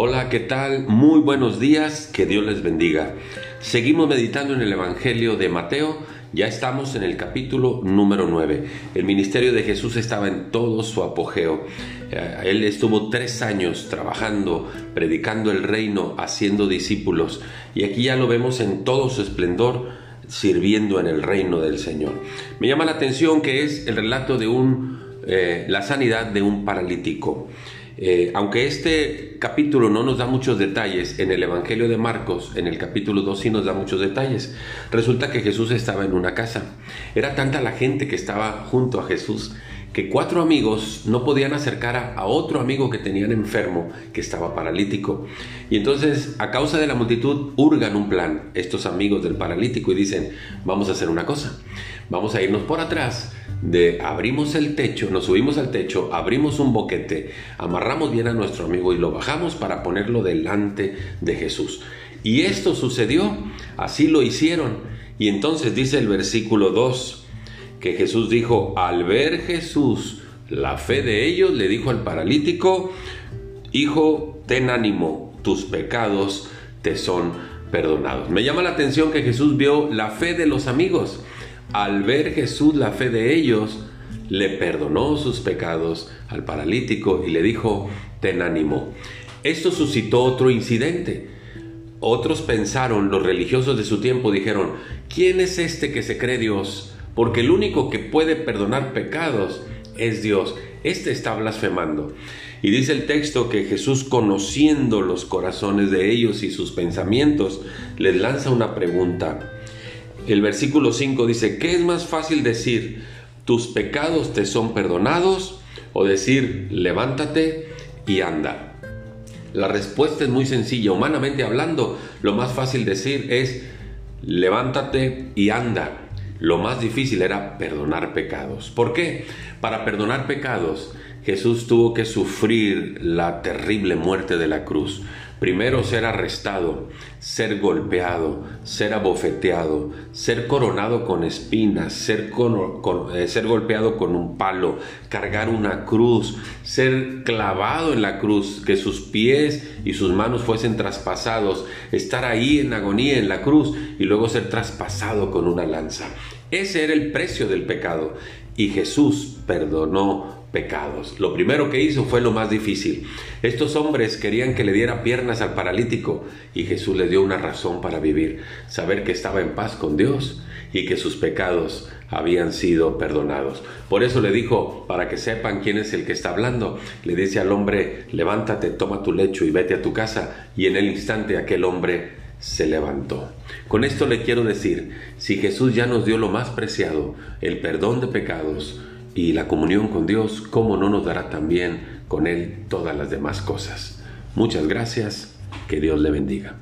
Hola, ¿qué tal? Muy buenos días, que Dios les bendiga. Seguimos meditando en el Evangelio de Mateo, ya estamos en el capítulo número 9. El ministerio de Jesús estaba en todo su apogeo. Eh, él estuvo tres años trabajando, predicando el reino, haciendo discípulos, y aquí ya lo vemos en todo su esplendor sirviendo en el reino del Señor. Me llama la atención que es el relato de eh, la sanidad de un paralítico. Eh, aunque este capítulo no nos da muchos detalles, en el Evangelio de Marcos, en el capítulo 2 sí nos da muchos detalles. Resulta que Jesús estaba en una casa. Era tanta la gente que estaba junto a Jesús que cuatro amigos no podían acercar a, otro amigo que tenían enfermo, que estaba paralítico. Y entonces, a causa de la multitud, hurgan un plan estos amigos del paralítico y dicen, vamos a hacer una cosa, vamos a irnos por atrás de abrimos el techo, nos subimos al techo, abrimos un boquete, amarramos bien a nuestro amigo y lo bajamos para ponerlo delante de Jesús. Y esto sucedió, así lo hicieron. Y entonces dice el versículo 2 que Jesús dijo, al ver Jesús la fe de ellos, le dijo al paralítico, Hijo, ten ánimo, tus pecados te son perdonados. Me llama la atención que Jesús vio la fe de los amigos al ver Jesús la fe de ellos, le perdonó sus pecados al paralítico y le dijo, ten ánimo. Esto suscitó otro incidente. Otros pensaron, los religiosos de su tiempo dijeron, ¿quién es este que se cree Dios? Porque el único que puede perdonar pecados es Dios. Este está blasfemando. Y dice el texto que Jesús, conociendo los corazones de ellos y sus pensamientos, les lanza una pregunta. El versículo 5 dice, ¿qué es más fácil decir, tus pecados te son perdonados? O decir, levántate y anda. La respuesta es muy sencilla. Humanamente hablando, lo más fácil decir es, levántate y anda. Lo más difícil era perdonar pecados. ¿Por qué? Para perdonar pecados, Jesús tuvo que sufrir la terrible muerte de la cruz. Primero ser arrestado, ser golpeado, ser abofeteado, ser coronado con espinas, ser, eh, ser, golpeado con un palo, cargar una cruz, ser clavado en la cruz, que sus pies y sus manos fuesen traspasados, estar ahí en agonía en la cruz y luego ser traspasado con una lanza. Ese era el precio del pecado y Jesús perdonó pecados. Lo primero que hizo fue lo más difícil. Estos hombres querían que le diera piernas al paralítico y Jesús le dio una razón para vivir, saber que estaba en paz con Dios y que sus pecados habían sido perdonados. Por eso le dijo, para que sepan quién es el que está hablando, le dice al hombre, levántate, toma tu lecho y vete a tu casa. Y en el instante aquel hombre se levantó. Con esto le quiero decir, si Jesús ya nos dio lo más preciado, el perdón de pecados, y la comunión con Dios, ¿cómo no nos dará también con Él todas las demás cosas? Muchas gracias, que Dios le bendiga.